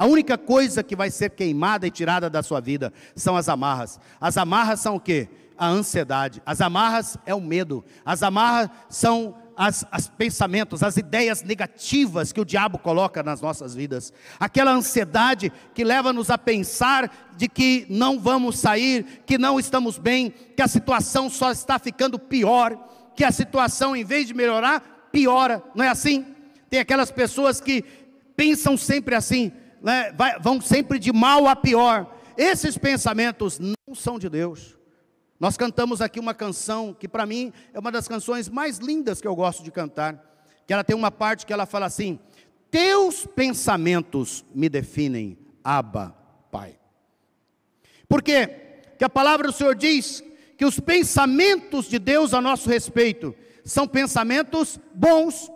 a única coisa que vai ser queimada e tirada da sua vida são as amarras. As amarras são o que? A ansiedade. As amarras é o medo. As amarras são as, as, pensamentos, as ideias negativas que o diabo coloca nas nossas vidas. Aquela ansiedade que leva-nos a pensar de que não vamos sair, que não estamos bem, que a situação só está ficando pior, que a situação, em vez de melhorar, piora. Não é assim? Tem aquelas pessoas que pensam sempre assim: né, vai, vão sempre de mal a pior. Esses pensamentos não são de Deus. Nós cantamos aqui uma canção que para mim é uma das canções mais lindas que eu gosto de cantar, que ela tem uma parte que ela fala assim: Teus pensamentos me definem, Abba, Pai. Por quê? Que a palavra do Senhor diz que os pensamentos de Deus a nosso respeito são pensamentos bons,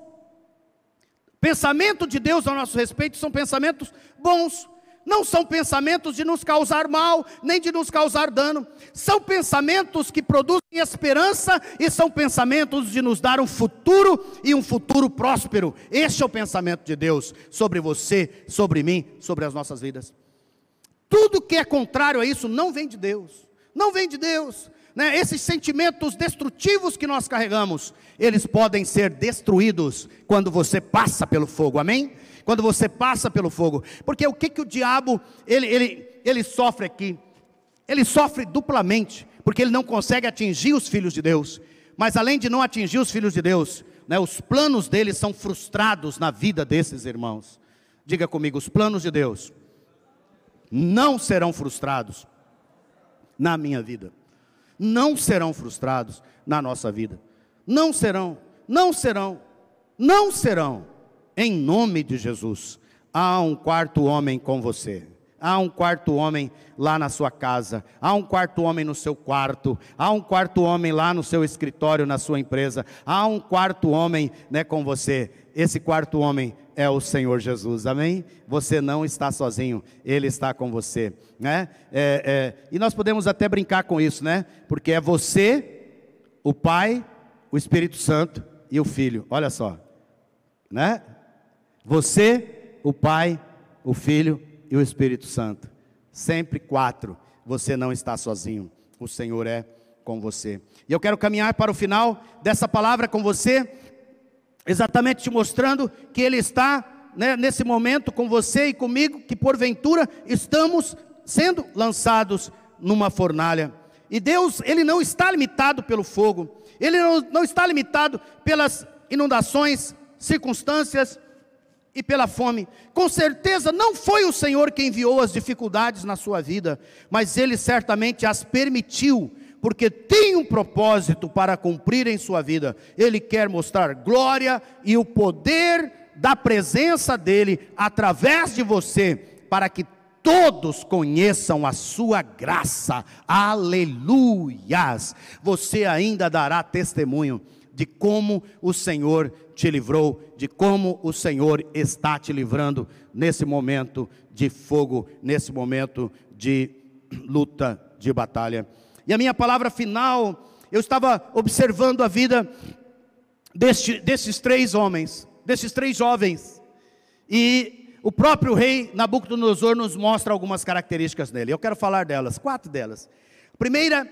Pensamento de Deus a nosso respeito são pensamentos bons, não são pensamentos de nos causar mal, nem de nos causar dano. São pensamentos que produzem esperança e são pensamentos de nos dar um futuro e um futuro próspero. Este é o pensamento de Deus sobre você, sobre mim, sobre as nossas vidas. Tudo que é contrário a isso não vem de Deus. Não vem de Deus né, esses sentimentos destrutivos que nós carregamos, eles podem ser destruídos quando você passa pelo fogo, amém? Quando você passa pelo fogo, porque o que, que o diabo ele, ele, ele sofre aqui? Ele sofre duplamente, porque ele não consegue atingir os filhos de Deus, mas além de não atingir os filhos de Deus, né, os planos dele são frustrados na vida desses irmãos. Diga comigo: os planos de Deus não serão frustrados na minha vida não serão frustrados na nossa vida. Não serão, não serão, não serão, em nome de Jesus. Há um quarto homem com você. Há um quarto homem lá na sua casa, há um quarto homem no seu quarto, há um quarto homem lá no seu escritório, na sua empresa, há um quarto homem né, com você. Esse quarto homem é o Senhor Jesus, amém? Você não está sozinho, Ele está com você, né? É, é, e nós podemos até brincar com isso, né? Porque é você, o Pai, o Espírito Santo e o Filho, olha só, né? Você, o Pai, o Filho e o Espírito Santo, sempre quatro, você não está sozinho, o Senhor é com você. E eu quero caminhar para o final dessa palavra com você, exatamente te mostrando que Ele está né, nesse momento com você e comigo, que porventura estamos sendo lançados numa fornalha. E Deus, Ele não está limitado pelo fogo, Ele não, não está limitado pelas inundações, circunstâncias e pela fome. Com certeza não foi o Senhor quem enviou as dificuldades na sua vida, mas Ele certamente as permitiu, porque tem um propósito para cumprir em sua vida. Ele quer mostrar glória e o poder da presença dEle através de você, para que todos conheçam a sua graça. Aleluias! Você ainda dará testemunho de como o Senhor te livrou, de como o Senhor está te livrando nesse momento de fogo, nesse momento de luta, de batalha. E a minha palavra final, eu estava observando a vida deste, desses três homens, desses três jovens, e o próprio rei Nabucodonosor nos mostra algumas características nele. Eu quero falar delas, quatro delas. Primeira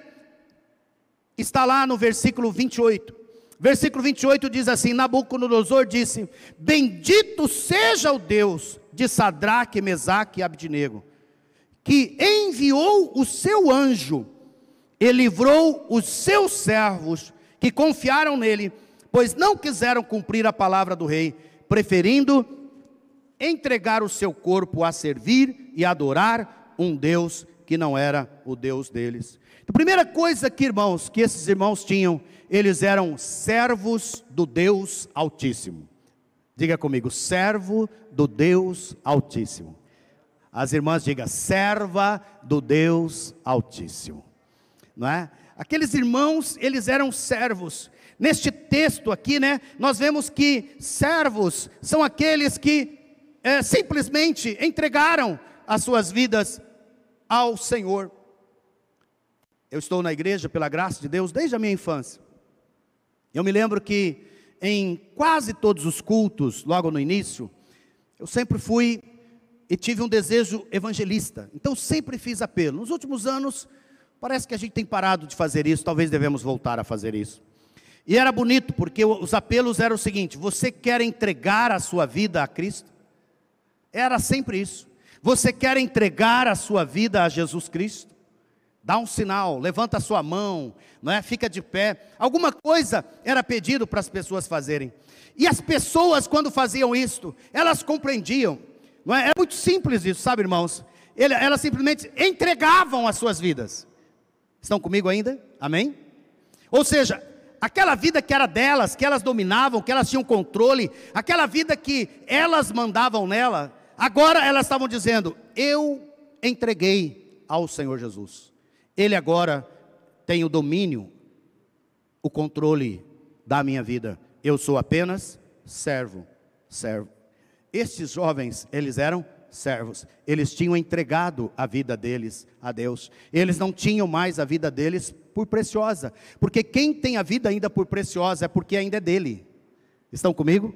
está lá no versículo 28. Versículo 28 diz assim: Nabucodonosor disse: Bendito seja o Deus de Sadraque, Mesaque e Abdinego, que enviou o seu anjo e livrou os seus servos que confiaram nele, pois não quiseram cumprir a palavra do rei, preferindo entregar o seu corpo a servir e adorar um Deus que não era o Deus deles. A primeira coisa que, irmãos, que esses irmãos tinham eles eram servos do Deus Altíssimo. Diga comigo, servo do Deus Altíssimo. As irmãs digam, serva do Deus Altíssimo. Não é? Aqueles irmãos, eles eram servos. Neste texto aqui, né, nós vemos que servos são aqueles que é, simplesmente entregaram as suas vidas ao Senhor. Eu estou na igreja pela graça de Deus desde a minha infância. Eu me lembro que em quase todos os cultos, logo no início, eu sempre fui e tive um desejo evangelista. Então sempre fiz apelo. Nos últimos anos, parece que a gente tem parado de fazer isso, talvez devemos voltar a fazer isso. E era bonito, porque os apelos eram o seguinte: você quer entregar a sua vida a Cristo? Era sempre isso. Você quer entregar a sua vida a Jesus Cristo? Dá um sinal, levanta a sua mão, não é? Fica de pé. Alguma coisa era pedido para as pessoas fazerem. E as pessoas, quando faziam isto, elas compreendiam. Não é? é muito simples isso, sabe, irmãos? Elas simplesmente entregavam as suas vidas. Estão comigo ainda? Amém? Ou seja, aquela vida que era delas, que elas dominavam, que elas tinham controle, aquela vida que elas mandavam nela, agora elas estavam dizendo: Eu entreguei ao Senhor Jesus. Ele agora tem o domínio, o controle da minha vida. Eu sou apenas servo, servo. Estes jovens, eles eram servos. Eles tinham entregado a vida deles a Deus. Eles não tinham mais a vida deles por preciosa, porque quem tem a vida ainda por preciosa é porque ainda é dele. Estão comigo?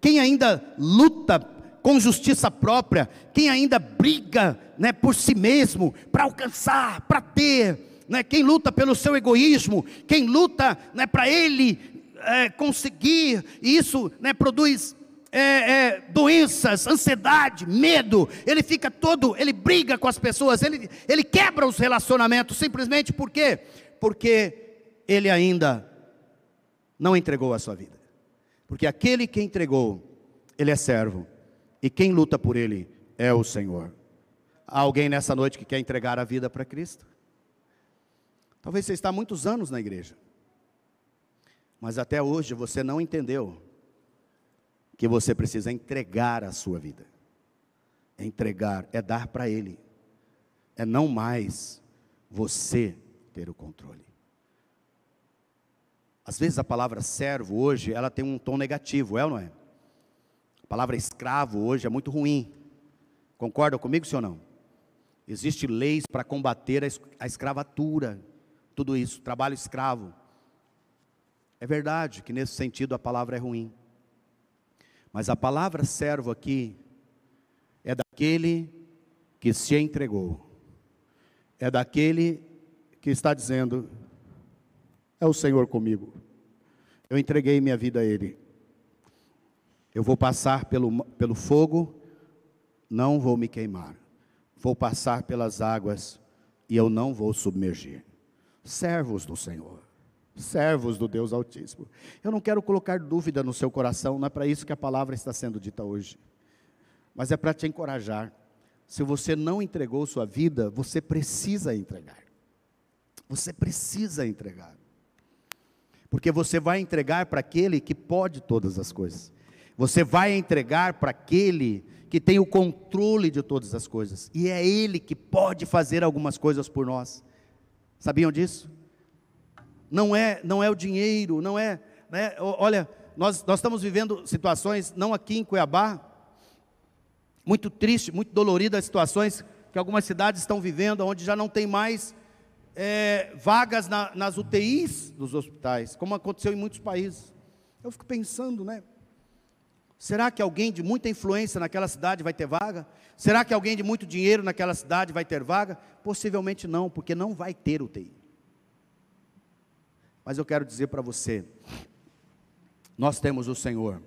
Quem ainda luta com justiça própria, quem ainda briga né, por si mesmo, para alcançar, para ter, né, quem luta pelo seu egoísmo, quem luta né, para ele é, conseguir, e isso né, produz é, é, doenças, ansiedade, medo, ele fica todo, ele briga com as pessoas, ele, ele quebra os relacionamentos, simplesmente por quê? Porque ele ainda não entregou a sua vida. Porque aquele que entregou, ele é servo e quem luta por ele é o Senhor. Há alguém nessa noite que quer entregar a vida para Cristo? Talvez você está há muitos anos na igreja, mas até hoje você não entendeu que você precisa entregar a sua vida. Entregar é dar para Ele, é não mais você ter o controle. Às vezes a palavra servo hoje, ela tem um tom negativo, é ou não é? A palavra escravo hoje é muito ruim. Concordam comigo, senhor não? Existem leis para combater a escravatura, tudo isso, trabalho escravo. É verdade que nesse sentido a palavra é ruim. Mas a palavra servo aqui é daquele que se entregou. É daquele que está dizendo: é o Senhor comigo. Eu entreguei minha vida a Ele. Eu vou passar pelo, pelo fogo, não vou me queimar. Vou passar pelas águas e eu não vou submergir. Servos do Senhor, servos do Deus Altíssimo. Eu não quero colocar dúvida no seu coração, não é para isso que a palavra está sendo dita hoje, mas é para te encorajar. Se você não entregou sua vida, você precisa entregar. Você precisa entregar. Porque você vai entregar para aquele que pode todas as coisas. Você vai entregar para aquele que tem o controle de todas as coisas. E é ele que pode fazer algumas coisas por nós. Sabiam disso? Não é, não é o dinheiro, não é, né? olha, nós, nós estamos vivendo situações, não aqui em Cuiabá, muito triste, muito dolorida as situações que algumas cidades estão vivendo, onde já não tem mais é, vagas na, nas UTIs dos hospitais, como aconteceu em muitos países. Eu fico pensando, né? Será que alguém de muita influência naquela cidade vai ter vaga? Será que alguém de muito dinheiro naquela cidade vai ter vaga? Possivelmente não, porque não vai ter UTI. Mas eu quero dizer para você, nós temos o Senhor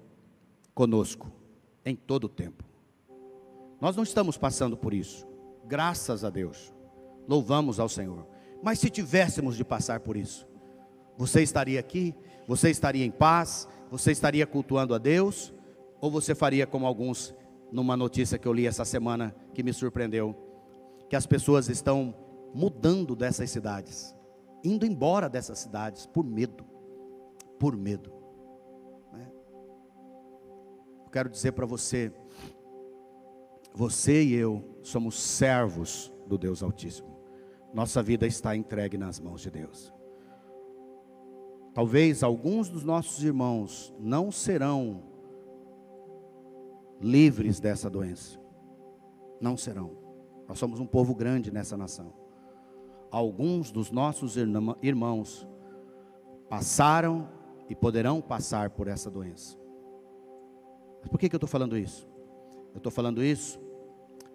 conosco em todo o tempo. Nós não estamos passando por isso. Graças a Deus. Louvamos ao Senhor. Mas se tivéssemos de passar por isso, você estaria aqui? Você estaria em paz? Você estaria cultuando a Deus? Ou você faria como alguns numa notícia que eu li essa semana que me surpreendeu, que as pessoas estão mudando dessas cidades, indo embora dessas cidades por medo, por medo. Né? Eu quero dizer para você, você e eu somos servos do Deus Altíssimo. Nossa vida está entregue nas mãos de Deus. Talvez alguns dos nossos irmãos não serão livres dessa doença. Não serão. Nós somos um povo grande nessa nação. Alguns dos nossos irmãos passaram e poderão passar por essa doença. Mas por que, que eu estou falando isso? Eu estou falando isso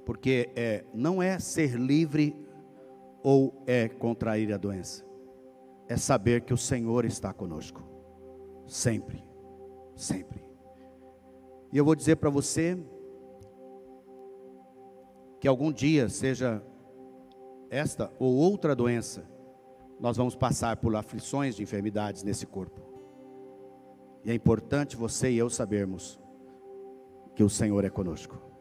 porque é, não é ser livre ou é contrair a doença, é saber que o Senhor está conosco, sempre, sempre. E eu vou dizer para você que algum dia, seja esta ou outra doença, nós vamos passar por aflições de enfermidades nesse corpo. E é importante você e eu sabermos que o Senhor é conosco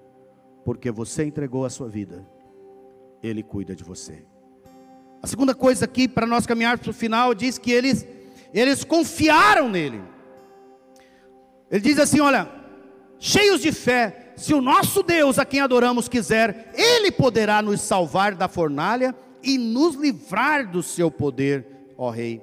porque você entregou a sua vida, Ele cuida de você. A segunda coisa aqui, para nós caminharmos para o final, diz que eles, eles confiaram nele. Ele diz assim: olha, cheios de fé, se o nosso Deus, a quem adoramos, quiser, Ele poderá nos salvar da fornalha e nos livrar do seu poder, ó Rei.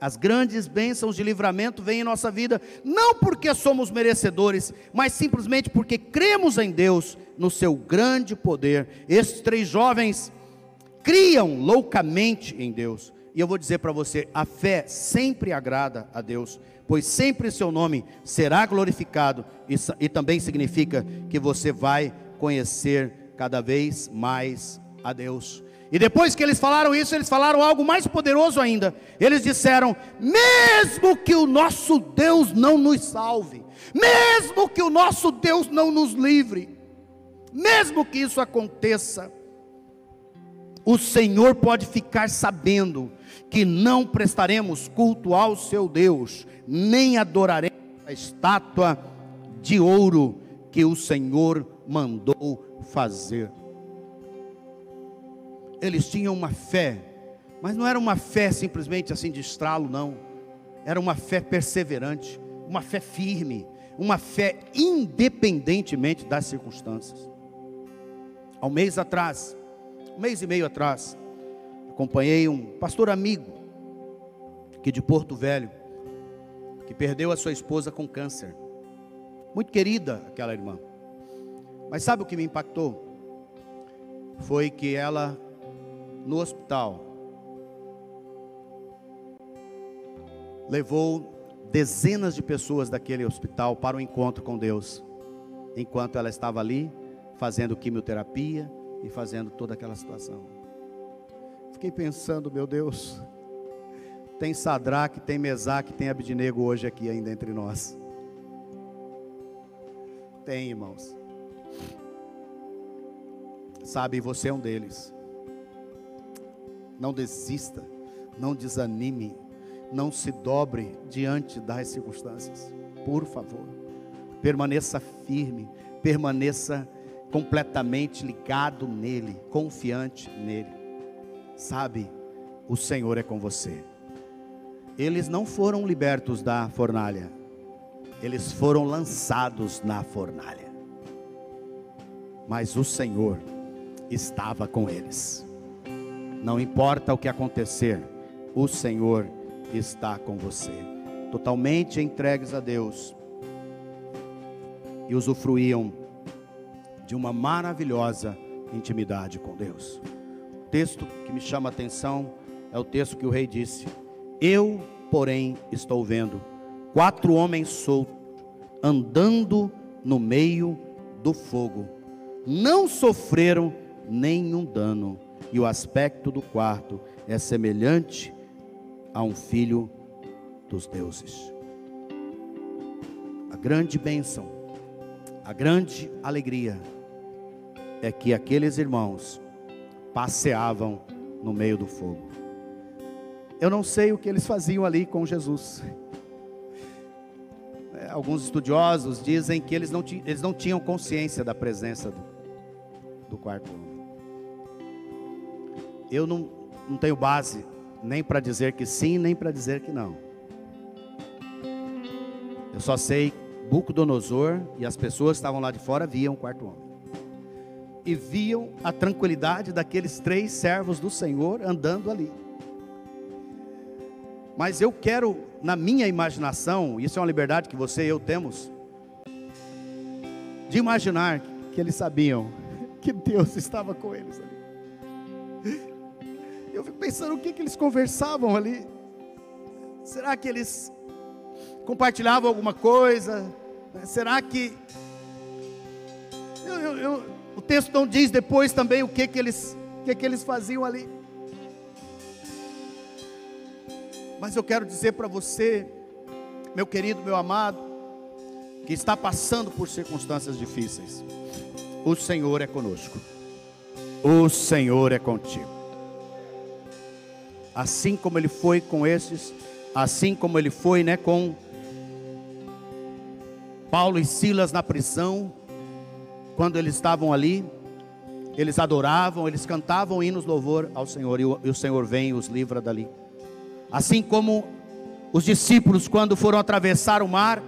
As grandes bênçãos de livramento vêm em nossa vida, não porque somos merecedores, mas simplesmente porque cremos em Deus, no seu grande poder. Esses três jovens criam loucamente em Deus. E eu vou dizer para você: a fé sempre agrada a Deus, pois sempre seu nome será glorificado, e, e também significa que você vai conhecer cada vez mais a Deus. E depois que eles falaram isso, eles falaram algo mais poderoso ainda. Eles disseram: mesmo que o nosso Deus não nos salve, mesmo que o nosso Deus não nos livre, mesmo que isso aconteça, o Senhor pode ficar sabendo que não prestaremos culto ao seu Deus, nem adoraremos a estátua de ouro que o Senhor mandou fazer eles tinham uma fé, mas não era uma fé simplesmente assim de estralo, não. Era uma fé perseverante, uma fé firme, uma fé independentemente das circunstâncias. Há um mês atrás, um mês e meio atrás, acompanhei um pastor amigo, que de Porto Velho, que perdeu a sua esposa com câncer. Muito querida aquela irmã. Mas sabe o que me impactou? Foi que ela no hospital, levou dezenas de pessoas daquele hospital para o encontro com Deus, enquanto ela estava ali fazendo quimioterapia e fazendo toda aquela situação. Fiquei pensando, meu Deus, tem Sadraque, tem Mesaque, tem Abidnego hoje aqui ainda entre nós. Tem, irmãos. Sabe, você é um deles. Não desista, não desanime, não se dobre diante das circunstâncias. Por favor, permaneça firme, permaneça completamente ligado nele, confiante nele. Sabe, o Senhor é com você. Eles não foram libertos da fornalha, eles foram lançados na fornalha. Mas o Senhor estava com eles. Não importa o que acontecer, o Senhor está com você. Totalmente entregues a Deus e usufruíam de uma maravilhosa intimidade com Deus. Texto que me chama a atenção é o texto que o rei disse: Eu, porém, estou vendo quatro homens soltos andando no meio do fogo. Não sofreram nenhum dano, e o aspecto do quarto é semelhante a um filho dos deuses. A grande bênção, a grande alegria é que aqueles irmãos passeavam no meio do fogo. Eu não sei o que eles faziam ali com Jesus. É, alguns estudiosos dizem que eles não, eles não tinham consciência da presença do, do quarto homem. Eu não, não tenho base nem para dizer que sim, nem para dizer que não. Eu só sei Bucodonosor e as pessoas que estavam lá de fora viam o quarto homem. E viam a tranquilidade daqueles três servos do Senhor andando ali. Mas eu quero, na minha imaginação, isso é uma liberdade que você e eu temos, de imaginar que eles sabiam que Deus estava com eles ali. Eu fico pensando o que, que eles conversavam ali. Será que eles compartilhavam alguma coisa? Será que. Eu, eu, eu, o texto não diz depois também o que, que, eles, o que, que eles faziam ali. Mas eu quero dizer para você, meu querido, meu amado, que está passando por circunstâncias difíceis, o Senhor é conosco, o Senhor é contigo. Assim como Ele foi com esses, assim como Ele foi né, com Paulo e Silas na prisão, quando eles estavam ali, eles adoravam, eles cantavam hinos louvor ao Senhor, e o, e o Senhor vem e os livra dali. Assim como os discípulos, quando foram atravessar o mar,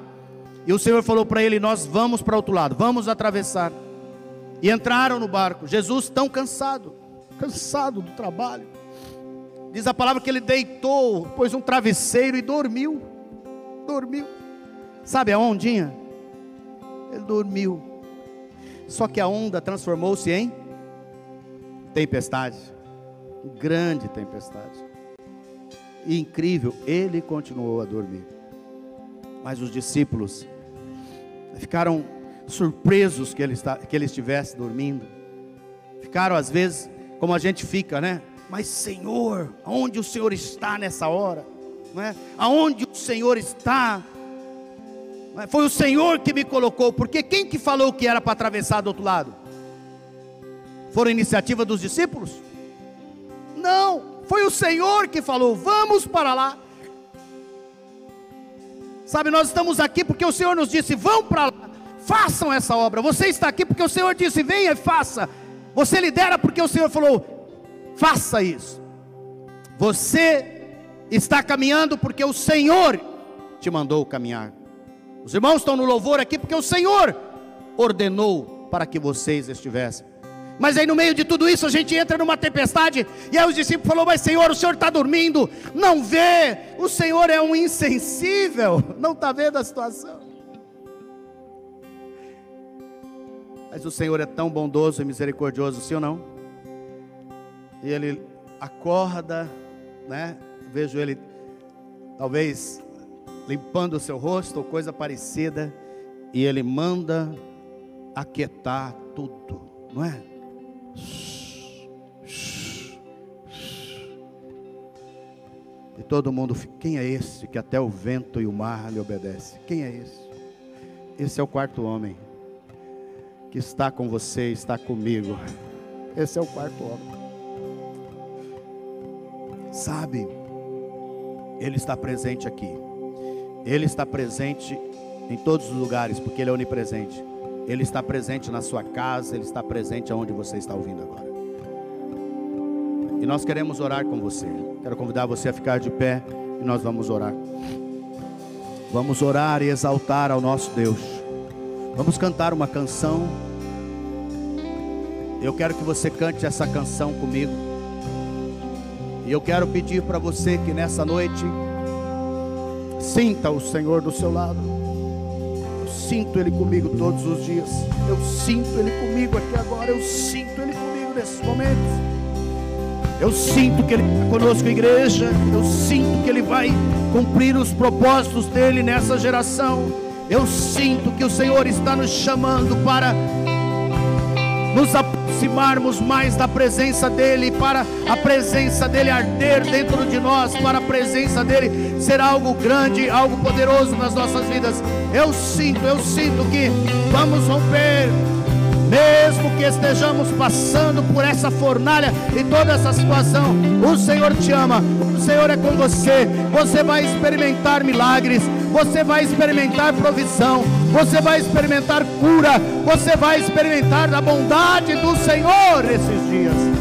e o Senhor falou para ele: Nós vamos para outro lado, vamos atravessar. E entraram no barco. Jesus, tão cansado, cansado do trabalho. Diz a palavra que ele deitou, pôs um travesseiro e dormiu. Dormiu. Sabe a ondinha? Ele dormiu. Só que a onda transformou-se em tempestade. Grande tempestade. E incrível, ele continuou a dormir. Mas os discípulos ficaram surpresos que ele, está, que ele estivesse dormindo. Ficaram às vezes como a gente fica, né? Mas Senhor, aonde o Senhor está nessa hora? Não é? Aonde o Senhor está? É? Foi o Senhor que me colocou, porque quem que falou que era para atravessar do outro lado? Foram iniciativa dos discípulos? Não. Foi o Senhor que falou: vamos para lá. Sabe, nós estamos aqui porque o Senhor nos disse: vão para lá, façam essa obra. Você está aqui porque o Senhor disse: venha e faça. Você lidera porque o Senhor falou: faça isso. Você está caminhando porque o Senhor te mandou caminhar. Os irmãos estão no louvor aqui porque o Senhor ordenou para que vocês estivessem. Mas aí no meio de tudo isso a gente entra numa tempestade e aí os discípulos falaram: Mas Senhor, o Senhor está dormindo, não vê, o Senhor é um insensível, <laughs> não está vendo a situação. Mas o Senhor é tão bondoso e misericordioso, sim ou não? E ele acorda, né? Vejo ele talvez limpando o seu rosto ou coisa parecida, e ele manda aquietar tudo, não é? E todo mundo, quem é esse que até o vento e o mar lhe obedece? Quem é esse? Esse é o quarto homem. que está com você, está comigo. Esse é o quarto homem. Sabe, Ele está presente aqui. Ele está presente em todos os lugares, porque Ele é onipresente. Ele está presente na sua casa, Ele está presente aonde você está ouvindo agora. E nós queremos orar com você. Quero convidar você a ficar de pé e nós vamos orar. Vamos orar e exaltar ao nosso Deus. Vamos cantar uma canção. Eu quero que você cante essa canção comigo. E eu quero pedir para você que nessa noite sinta o Senhor do seu lado. Eu sinto Ele comigo todos os dias. Eu sinto Ele comigo aqui agora. Eu sinto Ele comigo nesses momentos. Eu sinto que Ele está conosco, igreja. Eu sinto que Ele vai cumprir os propósitos dele nessa geração. Eu sinto que o Senhor está nos chamando para nos aproximarmos mais da presença dEle, para a presença dEle arder dentro de nós, para a presença dEle ser algo grande, algo poderoso nas nossas vidas. Eu sinto, eu sinto que vamos romper mesmo que estejamos passando por essa fornalha e toda essa situação, o Senhor te ama, o Senhor é com você. Você vai experimentar milagres, você vai experimentar provisão, você vai experimentar cura, você vai experimentar a bondade do Senhor esses dias.